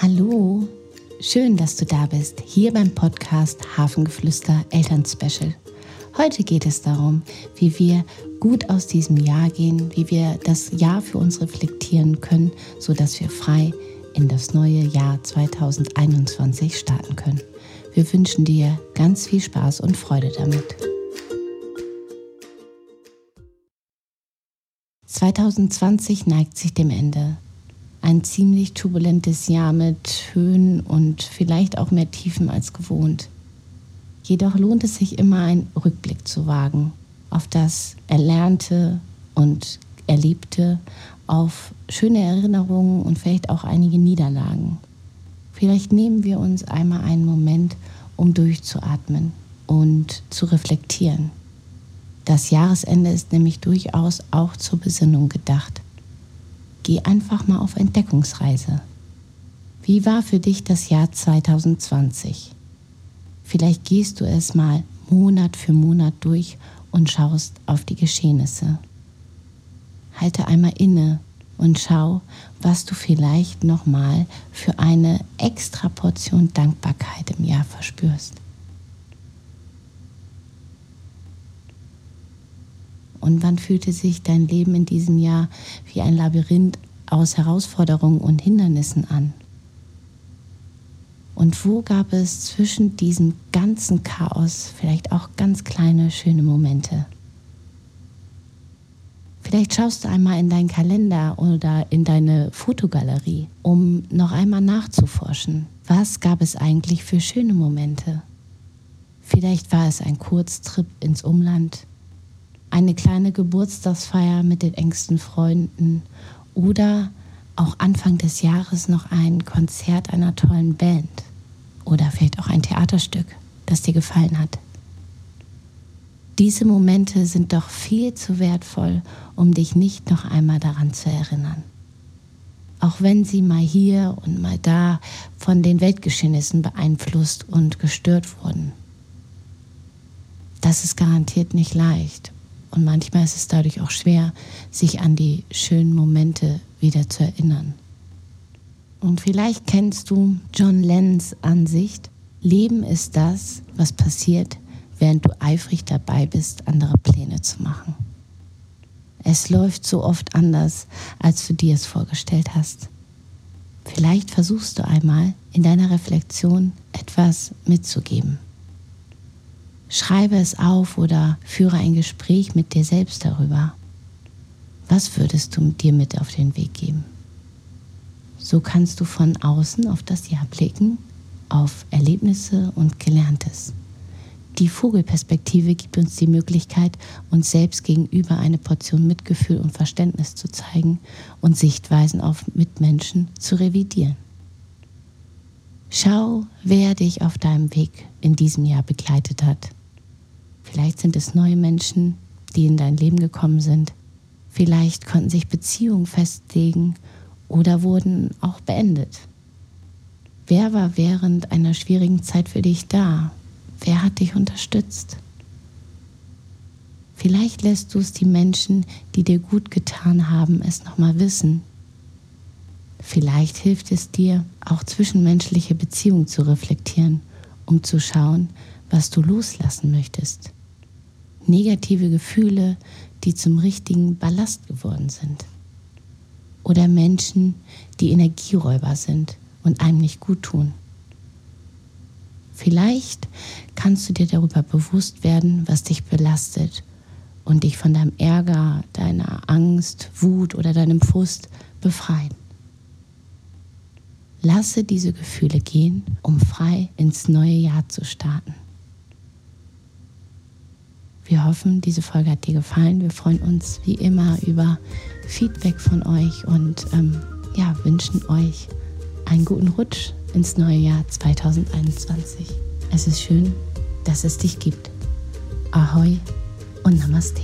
Hallo, schön, dass du da bist, hier beim Podcast Hafengeflüster Elternspecial. Heute geht es darum, wie wir gut aus diesem Jahr gehen, wie wir das Jahr für uns reflektieren können, sodass wir frei in das neue Jahr 2021 starten können. Wir wünschen dir ganz viel Spaß und Freude damit. 2020 neigt sich dem Ende ein ziemlich turbulentes Jahr mit Höhen und vielleicht auch mehr Tiefen als gewohnt. Jedoch lohnt es sich immer, einen Rückblick zu wagen auf das Erlernte und Erlebte, auf schöne Erinnerungen und vielleicht auch einige Niederlagen. Vielleicht nehmen wir uns einmal einen Moment, um durchzuatmen und zu reflektieren. Das Jahresende ist nämlich durchaus auch zur Besinnung gedacht geh einfach mal auf Entdeckungsreise. Wie war für dich das Jahr 2020? Vielleicht gehst du es mal Monat für Monat durch und schaust auf die Geschehnisse. Halte einmal inne und schau, was du vielleicht nochmal für eine extra Portion Dankbarkeit im Jahr verspürst. Und wann fühlte sich dein Leben in diesem Jahr wie ein Labyrinth aus Herausforderungen und Hindernissen an? Und wo gab es zwischen diesem ganzen Chaos vielleicht auch ganz kleine, schöne Momente? Vielleicht schaust du einmal in deinen Kalender oder in deine Fotogalerie, um noch einmal nachzuforschen. Was gab es eigentlich für schöne Momente? Vielleicht war es ein Kurztrip ins Umland, eine kleine Geburtstagsfeier mit den engsten Freunden oder auch Anfang des Jahres noch ein Konzert einer tollen Band oder vielleicht auch ein Theaterstück, das dir gefallen hat. Diese Momente sind doch viel zu wertvoll, um dich nicht noch einmal daran zu erinnern. Auch wenn sie mal hier und mal da von den Weltgeschehnissen beeinflusst und gestört wurden. Das ist garantiert nicht leicht und manchmal ist es dadurch auch schwer, sich an die schönen Momente wieder zu erinnern. Und vielleicht kennst du John Lennons Ansicht, Leben ist das, was passiert, während du eifrig dabei bist, andere Pläne zu machen. Es läuft so oft anders, als du dir es vorgestellt hast. Vielleicht versuchst du einmal in deiner Reflexion etwas mitzugeben. Schreibe es auf oder führe ein Gespräch mit dir selbst darüber. Was würdest du dir mit auf den Weg geben? So kannst du von außen auf das Jahr blicken, auf Erlebnisse und Gelerntes. Die Vogelperspektive gibt uns die Möglichkeit, uns selbst gegenüber eine Portion Mitgefühl und Verständnis zu zeigen und Sichtweisen auf Mitmenschen zu revidieren. Schau, wer dich auf deinem Weg in diesem Jahr begleitet hat. Vielleicht sind es neue Menschen, die in dein Leben gekommen sind. Vielleicht konnten sich Beziehungen festlegen oder wurden auch beendet. Wer war während einer schwierigen Zeit für dich da? Wer hat dich unterstützt? Vielleicht lässt du es die Menschen, die dir gut getan haben, es nochmal wissen. Vielleicht hilft es dir, auch zwischenmenschliche Beziehungen zu reflektieren, um zu schauen, was du loslassen möchtest negative Gefühle, die zum richtigen Ballast geworden sind. Oder Menschen, die Energieräuber sind und einem nicht gut tun. Vielleicht kannst du dir darüber bewusst werden, was dich belastet und dich von deinem Ärger, deiner Angst, Wut oder deinem Frust befreien. Lasse diese Gefühle gehen, um frei ins neue Jahr zu starten. Wir hoffen, diese Folge hat dir gefallen. Wir freuen uns wie immer über Feedback von euch und ähm, ja, wünschen euch einen guten Rutsch ins neue Jahr 2021. Es ist schön, dass es dich gibt. Ahoi und Namaste.